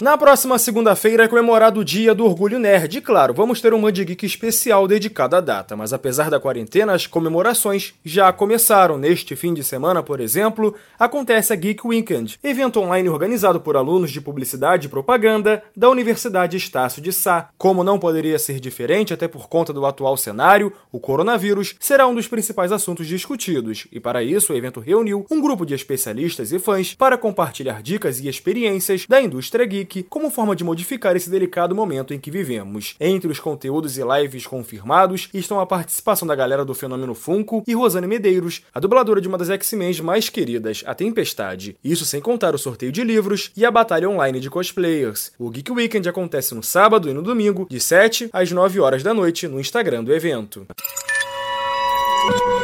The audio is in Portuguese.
Na próxima segunda-feira é comemorado o Dia do Orgulho Nerd. E claro, vamos ter um Mand Geek especial dedicado à data, mas apesar da quarentena, as comemorações já começaram. Neste fim de semana, por exemplo, acontece a Geek Weekend, evento online organizado por alunos de publicidade e propaganda da Universidade Estácio de Sá. Como não poderia ser diferente, até por conta do atual cenário, o coronavírus será um dos principais assuntos discutidos. E para isso, o evento reuniu um grupo de especialistas e fãs para compartilhar dicas e experiências da indústria geek como forma de modificar esse delicado momento em que vivemos. Entre os conteúdos e lives confirmados estão a participação da galera do Fenômeno Funko e Rosane Medeiros, a dubladora de uma das X-Men mais queridas, a Tempestade. Isso sem contar o sorteio de livros e a batalha online de cosplayers. O Geek Weekend acontece no sábado e no domingo, de 7 às 9 horas da noite, no Instagram do evento.